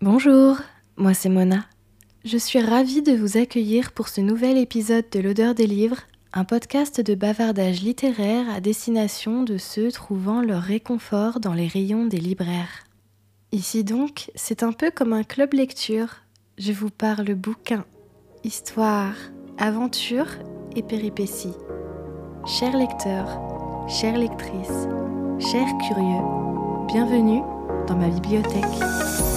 Bonjour, moi c'est Mona. Je suis ravie de vous accueillir pour ce nouvel épisode de l'odeur des livres, un podcast de bavardage littéraire à destination de ceux trouvant leur réconfort dans les rayons des libraires. Ici donc, c'est un peu comme un club lecture. Je vous parle bouquin, histoire, aventure et péripéties. Chers lecteurs, chères lectrices, chers curieux, bienvenue dans ma bibliothèque.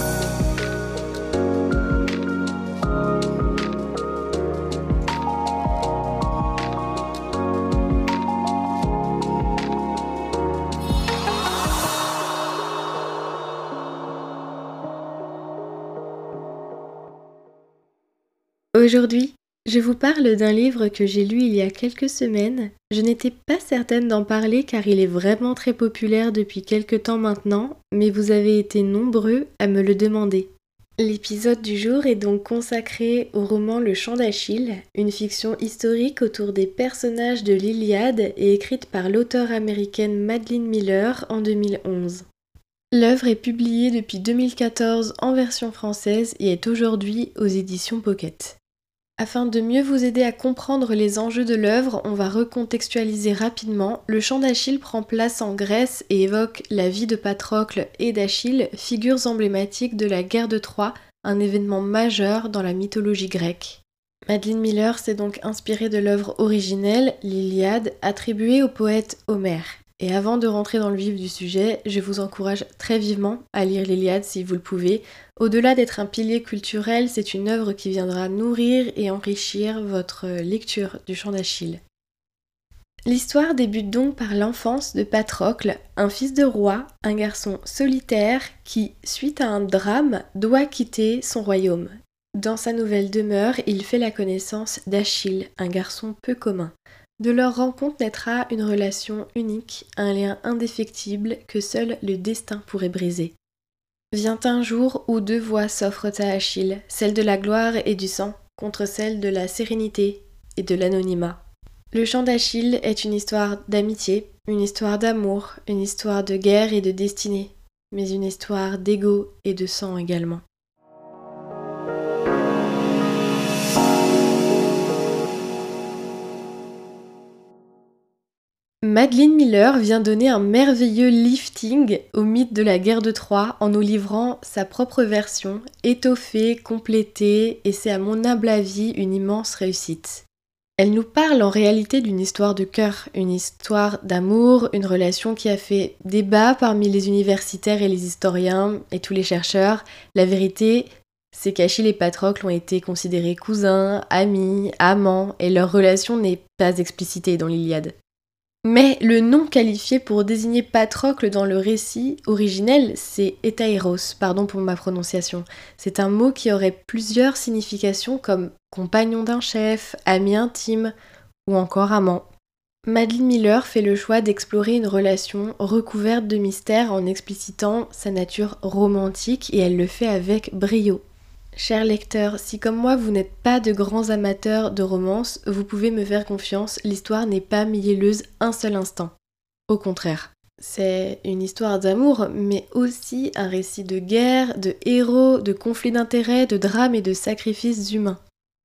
Aujourd'hui, je vous parle d'un livre que j'ai lu il y a quelques semaines. Je n'étais pas certaine d'en parler car il est vraiment très populaire depuis quelques temps maintenant, mais vous avez été nombreux à me le demander. L'épisode du jour est donc consacré au roman Le Chant d'Achille, une fiction historique autour des personnages de l'Iliade et écrite par l'auteure américaine Madeline Miller en 2011. L'œuvre est publiée depuis 2014 en version française et est aujourd'hui aux éditions Pocket. Afin de mieux vous aider à comprendre les enjeux de l'œuvre, on va recontextualiser rapidement. Le chant d'Achille prend place en Grèce et évoque la vie de Patrocle et d'Achille, figures emblématiques de la guerre de Troie, un événement majeur dans la mythologie grecque. Madeleine Miller s'est donc inspirée de l'œuvre originelle, l'Iliade, attribuée au poète Homère. Et avant de rentrer dans le vif du sujet, je vous encourage très vivement à lire l'Iliade si vous le pouvez. Au-delà d'être un pilier culturel, c'est une œuvre qui viendra nourrir et enrichir votre lecture du chant d'Achille. L'histoire débute donc par l'enfance de Patrocle, un fils de roi, un garçon solitaire qui, suite à un drame, doit quitter son royaume. Dans sa nouvelle demeure, il fait la connaissance d'Achille, un garçon peu commun. De leur rencontre naîtra une relation unique, un lien indéfectible que seul le destin pourrait briser. Vient un jour où deux voix s'offrent à Achille, celle de la gloire et du sang contre celle de la sérénité et de l'anonymat. Le chant d'Achille est une histoire d'amitié, une histoire d'amour, une histoire de guerre et de destinée, mais une histoire d'ego et de sang également. Madeleine Miller vient donner un merveilleux lifting au mythe de la guerre de Troie en nous livrant sa propre version, étoffée, complétée, et c'est à mon humble avis une immense réussite. Elle nous parle en réalité d'une histoire de cœur, une histoire d'amour, une relation qui a fait débat parmi les universitaires et les historiens et tous les chercheurs. La vérité, c'est qu'Achille et Patrocle ont été considérés cousins, amis, amants, et leur relation n'est pas explicitée dans l'Iliade. Mais le nom qualifié pour désigner Patrocle dans le récit originel, c'est Etaeros, pardon pour ma prononciation. C'est un mot qui aurait plusieurs significations comme compagnon d'un chef, ami intime ou encore amant. Madeline Miller fait le choix d'explorer une relation recouverte de mystère en explicitant sa nature romantique et elle le fait avec brio. Cher lecteur, si comme moi vous n'êtes pas de grands amateurs de romance, vous pouvez me faire confiance, l'histoire n'est pas mielleuse un seul instant. Au contraire. C'est une histoire d'amour, mais aussi un récit de guerre, de héros, de conflits d'intérêts, de drames et de sacrifices humains.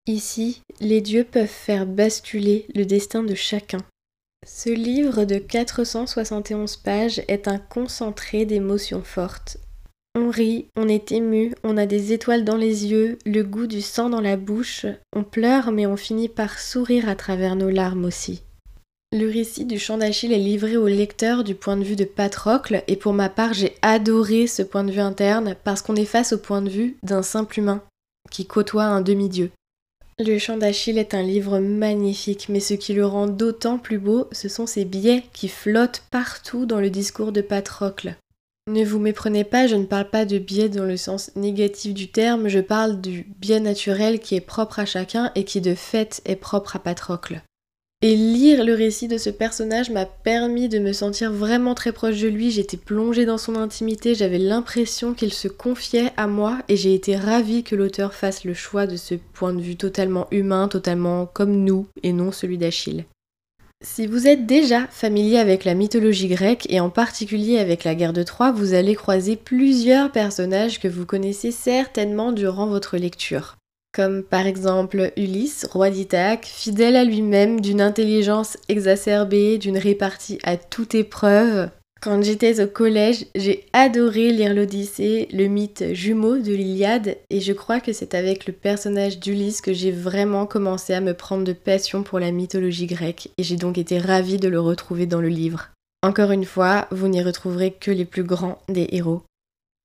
Ici, les dieux peuvent faire basculer le destin de chacun. Ce livre de 471 pages est un concentré d'émotions fortes, on rit, on est ému, on a des étoiles dans les yeux, le goût du sang dans la bouche, on pleure mais on finit par sourire à travers nos larmes aussi. Le récit du chant d'Achille est livré au lecteur du point de vue de Patrocle et pour ma part j'ai adoré ce point de vue interne parce qu'on est face au point de vue d'un simple humain qui côtoie un demi-dieu. Le chant d'Achille est un livre magnifique, mais ce qui le rend d'autant plus beau, ce sont ses biais qui flottent partout dans le discours de Patrocle. Ne vous méprenez pas, je ne parle pas de biais dans le sens négatif du terme, je parle du biais naturel qui est propre à chacun et qui de fait est propre à Patrocle. Et lire le récit de ce personnage m'a permis de me sentir vraiment très proche de lui, j'étais plongée dans son intimité, j'avais l'impression qu'il se confiait à moi et j'ai été ravie que l'auteur fasse le choix de ce point de vue totalement humain, totalement comme nous et non celui d'Achille. Si vous êtes déjà familier avec la mythologie grecque et en particulier avec la guerre de Troie, vous allez croiser plusieurs personnages que vous connaissez certainement durant votre lecture. Comme par exemple Ulysse, roi d'Ithaque, fidèle à lui-même, d'une intelligence exacerbée, d'une répartie à toute épreuve, quand j'étais au collège, j'ai adoré lire l'Odyssée, le mythe jumeau de l'Iliade, et je crois que c'est avec le personnage d'Ulysse que j'ai vraiment commencé à me prendre de passion pour la mythologie grecque, et j'ai donc été ravie de le retrouver dans le livre. Encore une fois, vous n'y retrouverez que les plus grands des héros.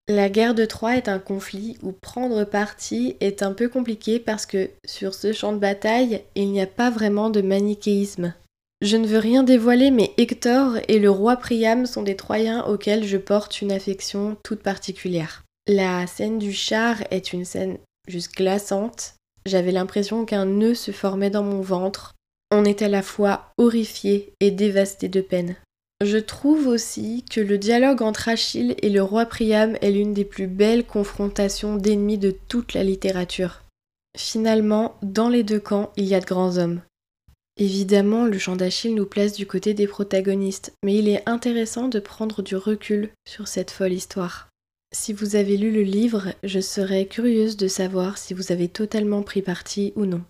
La guerre de Troie est un conflit où prendre parti est un peu compliqué parce que sur ce champ de bataille, il n'y a pas vraiment de manichéisme. Je ne veux rien dévoiler, mais Hector et le roi Priam sont des Troyens auxquels je porte une affection toute particulière. La scène du char est une scène juste glaçante. J'avais l'impression qu'un nœud se formait dans mon ventre. On est à la fois horrifié et dévasté de peine. Je trouve aussi que le dialogue entre Achille et le roi Priam est l'une des plus belles confrontations d'ennemis de toute la littérature. Finalement, dans les deux camps, il y a de grands hommes. Évidemment, le chant d'Achille nous place du côté des protagonistes, mais il est intéressant de prendre du recul sur cette folle histoire. Si vous avez lu le livre, je serais curieuse de savoir si vous avez totalement pris parti ou non.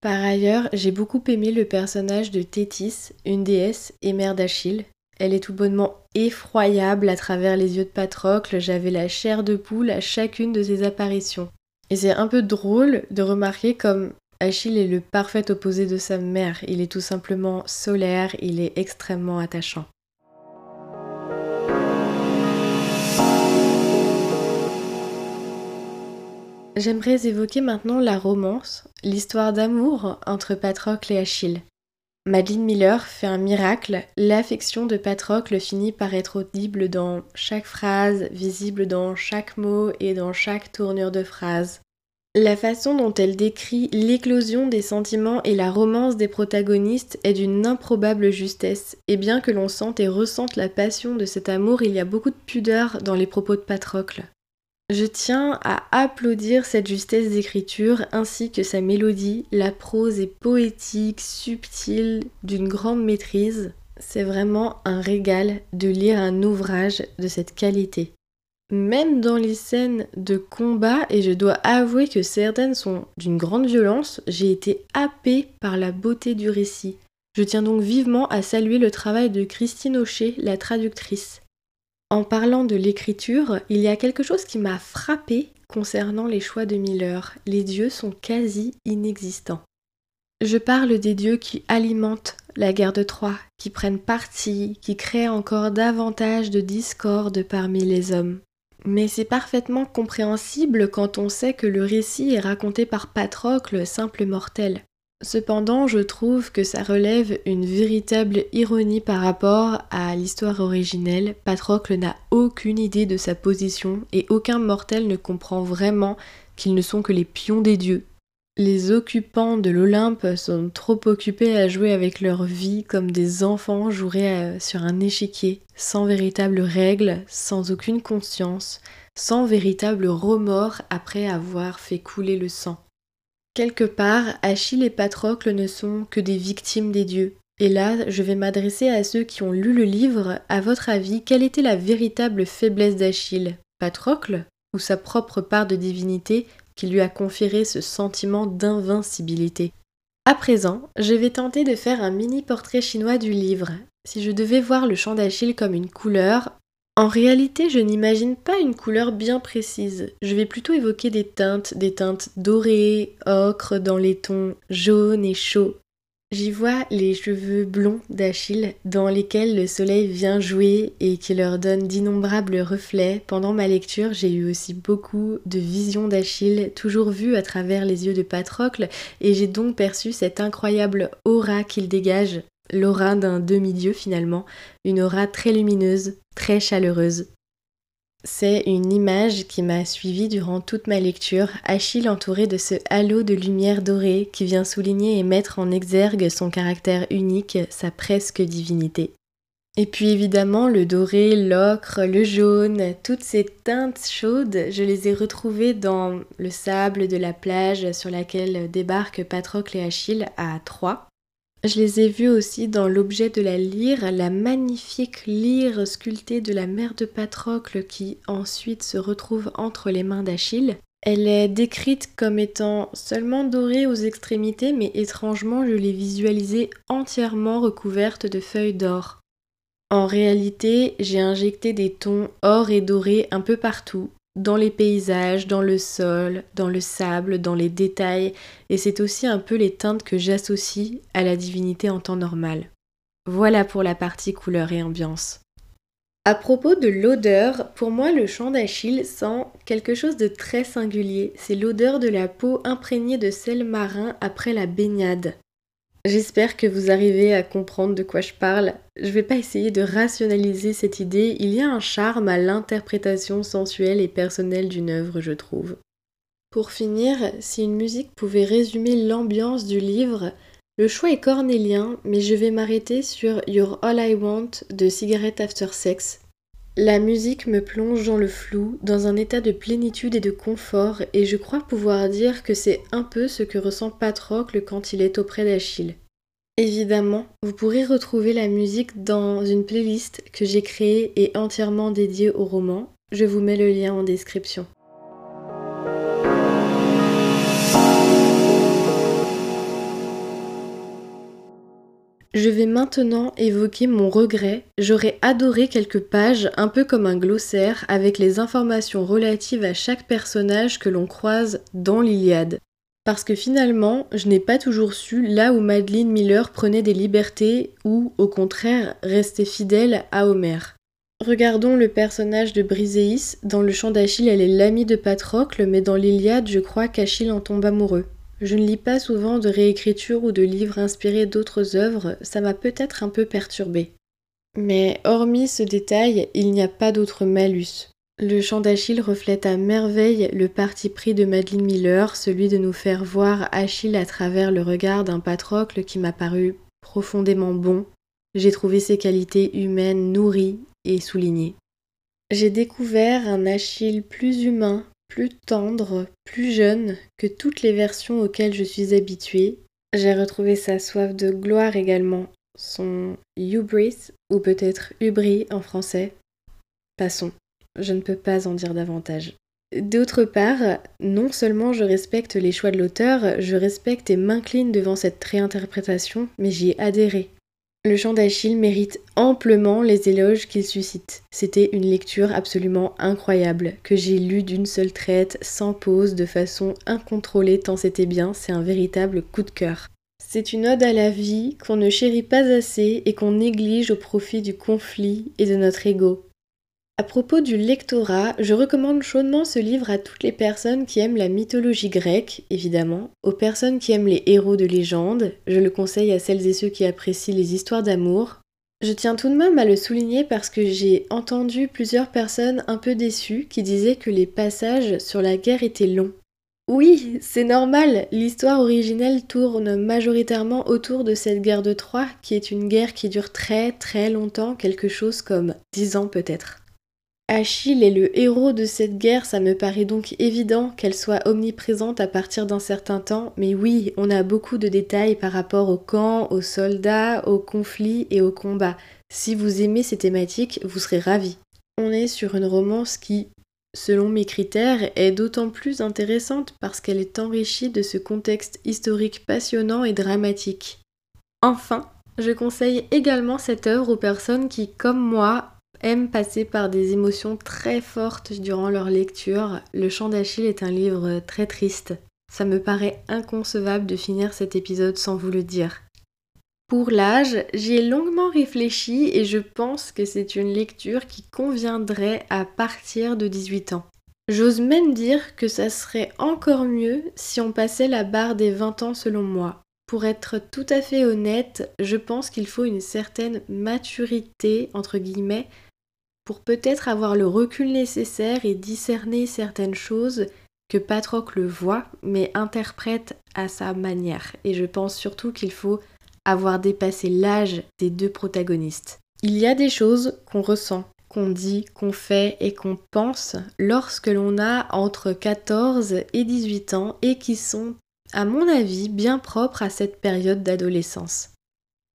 Par ailleurs, j'ai beaucoup aimé le personnage de Thétis, une déesse et mère d'Achille. Elle est tout bonnement effroyable à travers les yeux de Patrocle, j'avais la chair de poule à chacune de ses apparitions. Et c'est un peu drôle de remarquer comme Achille est le parfait opposé de sa mère, il est tout simplement solaire, il est extrêmement attachant. J'aimerais évoquer maintenant la romance, l'histoire d'amour entre Patrocle et Achille. Madeleine Miller fait un miracle, l'affection de Patrocle finit par être audible dans chaque phrase, visible dans chaque mot et dans chaque tournure de phrase. La façon dont elle décrit l'éclosion des sentiments et la romance des protagonistes est d'une improbable justesse, et bien que l'on sente et ressente la passion de cet amour, il y a beaucoup de pudeur dans les propos de Patrocle. Je tiens à applaudir cette justesse d'écriture ainsi que sa mélodie, la prose est poétique, subtile, d'une grande maîtrise. C'est vraiment un régal de lire un ouvrage de cette qualité même dans les scènes de combat, et je dois avouer que certaines sont d'une grande violence, j'ai été happée par la beauté du récit. Je tiens donc vivement à saluer le travail de Christine Aucher, la traductrice. En parlant de l'écriture, il y a quelque chose qui m'a frappée concernant les choix de Miller. Les dieux sont quasi inexistants. Je parle des dieux qui alimentent la guerre de Troie, qui prennent parti, qui créent encore davantage de discorde parmi les hommes. Mais c'est parfaitement compréhensible quand on sait que le récit est raconté par Patrocle, simple mortel. Cependant, je trouve que ça relève une véritable ironie par rapport à l'histoire originelle. Patrocle n'a aucune idée de sa position et aucun mortel ne comprend vraiment qu'ils ne sont que les pions des dieux. Les occupants de l'Olympe sont trop occupés à jouer avec leur vie comme des enfants joueraient euh, sur un échiquier, sans véritable règle, sans aucune conscience, sans véritable remords après avoir fait couler le sang. Quelque part, Achille et Patrocle ne sont que des victimes des dieux. Et là, je vais m'adresser à ceux qui ont lu le livre. À votre avis, quelle était la véritable faiblesse d'Achille? Patrocle ou sa propre part de divinité qui lui a conféré ce sentiment d'invincibilité. À présent, je vais tenter de faire un mini portrait chinois du livre. Si je devais voir le chant d'Achille comme une couleur, en réalité, je n'imagine pas une couleur bien précise. Je vais plutôt évoquer des teintes, des teintes dorées, ocre dans les tons jaunes et chauds, J'y vois les cheveux blonds d'Achille dans lesquels le soleil vient jouer et qui leur donne d'innombrables reflets. Pendant ma lecture, j'ai eu aussi beaucoup de visions d'Achille, toujours vues à travers les yeux de Patrocle, et j'ai donc perçu cette incroyable aura qu'il dégage, l'aura d'un demi-dieu finalement, une aura très lumineuse, très chaleureuse. C'est une image qui m'a suivie durant toute ma lecture, Achille entouré de ce halo de lumière dorée qui vient souligner et mettre en exergue son caractère unique, sa presque divinité. Et puis évidemment le doré, l'ocre, le jaune, toutes ces teintes chaudes, je les ai retrouvées dans le sable de la plage sur laquelle débarquent Patrocle et Achille à Troie. Je les ai vus aussi dans l'objet de la lyre, la magnifique lyre sculptée de la mère de Patrocle qui ensuite se retrouve entre les mains d'Achille. Elle est décrite comme étant seulement dorée aux extrémités, mais étrangement je l'ai visualisée entièrement recouverte de feuilles d'or. En réalité, j'ai injecté des tons or et doré un peu partout, dans les paysages, dans le sol, dans le sable, dans les détails, et c'est aussi un peu les teintes que j'associe à la divinité en temps normal. Voilà pour la partie couleur et ambiance. À propos de l'odeur, pour moi le chant d'Achille sent quelque chose de très singulier. C'est l'odeur de la peau imprégnée de sel marin après la baignade. J'espère que vous arrivez à comprendre de quoi je parle. Je vais pas essayer de rationaliser cette idée, il y a un charme à l'interprétation sensuelle et personnelle d'une œuvre, je trouve. Pour finir, si une musique pouvait résumer l'ambiance du livre, le choix est cornélien, mais je vais m'arrêter sur You're All I Want de Cigarette After Sex. La musique me plonge dans le flou, dans un état de plénitude et de confort, et je crois pouvoir dire que c'est un peu ce que ressent Patrocle quand il est auprès d'Achille. Évidemment, vous pourrez retrouver la musique dans une playlist que j'ai créée et entièrement dédiée au roman. Je vous mets le lien en description. Je vais maintenant évoquer mon regret. J'aurais adoré quelques pages, un peu comme un glossaire, avec les informations relatives à chaque personnage que l'on croise dans l'Iliade. Parce que finalement, je n'ai pas toujours su là où Madeleine Miller prenait des libertés ou, au contraire, restait fidèle à Homère. Regardons le personnage de Briséis. Dans le chant d'Achille, elle est l'amie de Patrocle, mais dans l'Iliade, je crois qu'Achille en tombe amoureux. Je ne lis pas souvent de réécriture ou de livres inspirés d'autres œuvres, ça m'a peut-être un peu perturbée. Mais hormis ce détail, il n'y a pas d'autre malus. Le chant d'Achille reflète à merveille le parti pris de Madeleine Miller, celui de nous faire voir Achille à travers le regard d'un Patrocle qui m'a paru profondément bon. J'ai trouvé ses qualités humaines nourries et soulignées. J'ai découvert un Achille plus humain, plus tendre, plus jeune que toutes les versions auxquelles je suis habituée. J'ai retrouvé sa soif de gloire également, son hubris, ou peut-être hubris en français. Passons, je ne peux pas en dire davantage. D'autre part, non seulement je respecte les choix de l'auteur, je respecte et m'incline devant cette réinterprétation, mais j'y ai adhéré. Le chant d'Achille mérite amplement les éloges qu'il suscite. C'était une lecture absolument incroyable, que j'ai lue d'une seule traite, sans pause, de façon incontrôlée tant c'était bien, c'est un véritable coup de cœur. C'est une ode à la vie qu'on ne chérit pas assez et qu'on néglige au profit du conflit et de notre ego. À propos du lectorat, je recommande chaudement ce livre à toutes les personnes qui aiment la mythologie grecque, évidemment, aux personnes qui aiment les héros de légende, je le conseille à celles et ceux qui apprécient les histoires d'amour. Je tiens tout de même à le souligner parce que j'ai entendu plusieurs personnes un peu déçues qui disaient que les passages sur la guerre étaient longs. Oui, c'est normal, l'histoire originelle tourne majoritairement autour de cette guerre de Troie, qui est une guerre qui dure très très longtemps, quelque chose comme dix ans peut-être. Achille est le héros de cette guerre, ça me paraît donc évident qu'elle soit omniprésente à partir d'un certain temps, mais oui, on a beaucoup de détails par rapport au camp, aux soldats, aux conflits et aux combats. Si vous aimez ces thématiques, vous serez ravis. On est sur une romance qui, selon mes critères, est d'autant plus intéressante parce qu'elle est enrichie de ce contexte historique passionnant et dramatique. Enfin, je conseille également cette œuvre aux personnes qui, comme moi, aiment passer par des émotions très fortes durant leur lecture. Le chant d'Achille est un livre très triste. Ça me paraît inconcevable de finir cet épisode sans vous le dire. Pour l'âge, j'y ai longuement réfléchi et je pense que c'est une lecture qui conviendrait à partir de 18 ans. J'ose même dire que ça serait encore mieux si on passait la barre des 20 ans selon moi. Pour être tout à fait honnête, je pense qu'il faut une certaine maturité, entre guillemets, pour peut-être avoir le recul nécessaire et discerner certaines choses que Patrocle voit, mais interprète à sa manière. Et je pense surtout qu'il faut avoir dépassé l'âge des deux protagonistes. Il y a des choses qu'on ressent, qu'on dit, qu'on fait et qu'on pense lorsque l'on a entre 14 et 18 ans et qui sont, à mon avis, bien propres à cette période d'adolescence.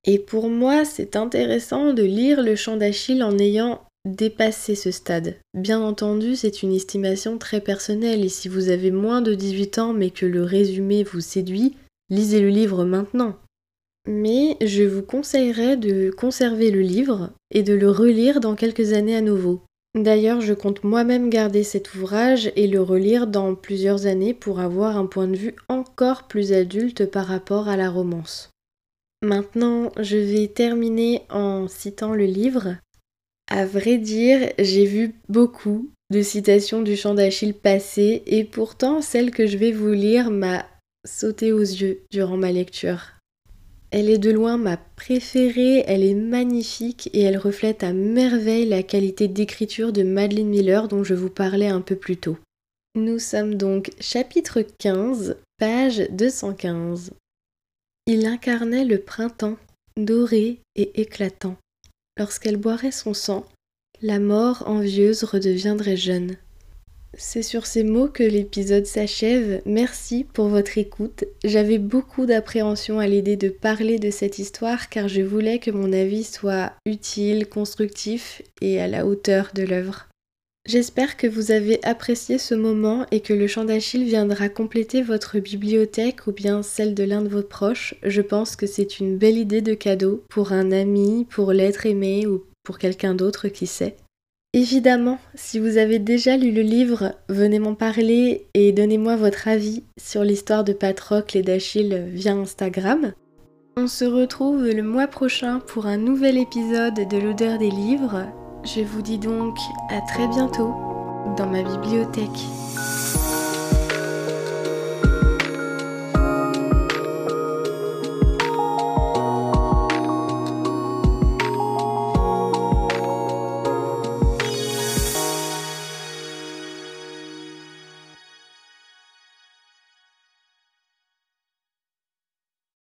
Et pour moi, c'est intéressant de lire le chant d'Achille en ayant dépassé ce stade. Bien entendu, c'est une estimation très personnelle et si vous avez moins de 18 ans mais que le résumé vous séduit, lisez le livre maintenant. Mais je vous conseillerais de conserver le livre et de le relire dans quelques années à nouveau. D'ailleurs, je compte moi-même garder cet ouvrage et le relire dans plusieurs années pour avoir un point de vue encore plus adulte par rapport à la romance. Maintenant, je vais terminer en citant le livre. À vrai dire, j'ai vu beaucoup de citations du chant d'Achille passer et pourtant celle que je vais vous lire m'a sauté aux yeux durant ma lecture. Elle est de loin ma préférée, elle est magnifique et elle reflète à merveille la qualité d'écriture de Madeleine Miller dont je vous parlais un peu plus tôt. Nous sommes donc chapitre 15, page 215. Il incarnait le printemps, doré et éclatant. Lorsqu'elle boirait son sang, la mort envieuse redeviendrait jeune. C'est sur ces mots que l'épisode s'achève. Merci pour votre écoute. J'avais beaucoup d'appréhension à l'idée de parler de cette histoire car je voulais que mon avis soit utile, constructif et à la hauteur de l'œuvre. J'espère que vous avez apprécié ce moment et que le chant d'Achille viendra compléter votre bibliothèque ou bien celle de l'un de vos proches. Je pense que c'est une belle idée de cadeau pour un ami, pour l'être aimé ou pour quelqu'un d'autre qui sait. Évidemment, si vous avez déjà lu le livre, venez m'en parler et donnez-moi votre avis sur l'histoire de Patrocle et d'Achille via Instagram. On se retrouve le mois prochain pour un nouvel épisode de l'odeur des livres je vous dis donc à très bientôt dans ma bibliothèque.